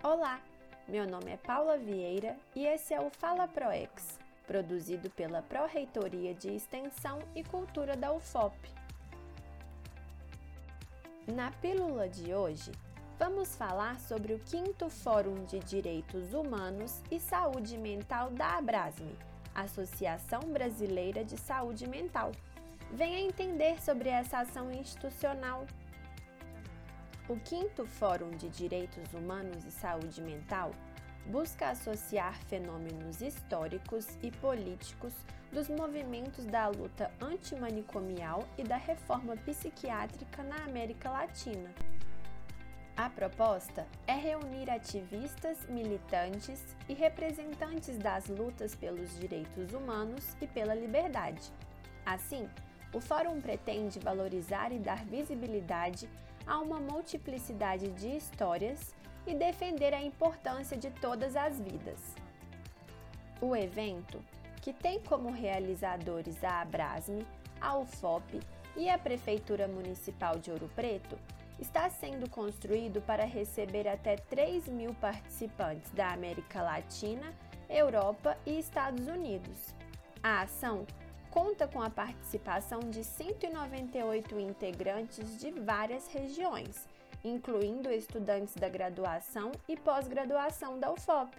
Olá, meu nome é Paula Vieira e esse é o Fala ProEx, produzido pela Pró-Reitoria de Extensão e Cultura da UFOP. Na pílula de hoje, vamos falar sobre o 5 Fórum de Direitos Humanos e Saúde Mental da Abrasme, Associação Brasileira de Saúde Mental. Venha entender sobre essa ação institucional o quinto Fórum de Direitos Humanos e Saúde Mental busca associar fenômenos históricos e políticos dos movimentos da luta antimanicomial e da reforma psiquiátrica na América Latina. A proposta é reunir ativistas, militantes e representantes das lutas pelos direitos humanos e pela liberdade. Assim, o Fórum pretende valorizar e dar visibilidade a uma multiplicidade de histórias e defender a importância de todas as vidas. O evento, que tem como realizadores a Abrasme, a UFOP e a Prefeitura Municipal de Ouro Preto, está sendo construído para receber até 3 mil participantes da América Latina, Europa e Estados Unidos. A ação conta com a participação de 198 integrantes de várias regiões, incluindo estudantes da graduação e pós-graduação da UFOP.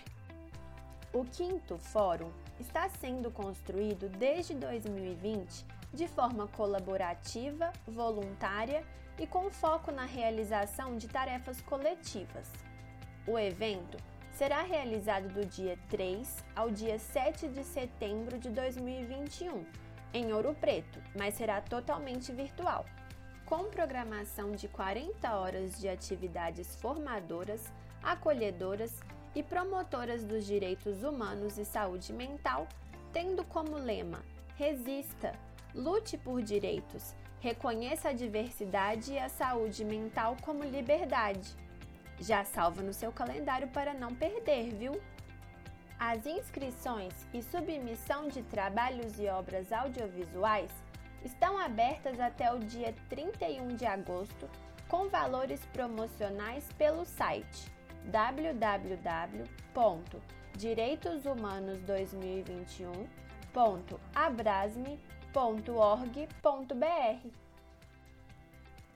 O quinto fórum está sendo construído desde 2020 de forma colaborativa, voluntária e com foco na realização de tarefas coletivas. O evento será realizado do dia 3 ao dia 7 de setembro de 2021, em Ouro Preto, mas será totalmente virtual. Com programação de 40 horas de atividades formadoras, acolhedoras e promotoras dos direitos humanos e saúde mental, tendo como lema: Resista, lute por direitos, reconheça a diversidade e a saúde mental como liberdade. Já salva no seu calendário para não perder, viu? As inscrições e submissão de trabalhos e obras audiovisuais estão abertas até o dia 31 de agosto, com valores promocionais pelo site www.direitoshumanos2021.abrasme.org.br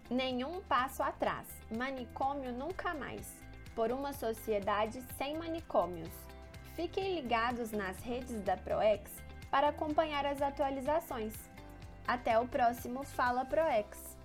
Nenhum passo atrás. Manicômio nunca mais. Por uma sociedade sem manicômios. Fiquem ligados nas redes da ProEx para acompanhar as atualizações. Até o próximo Fala ProEx!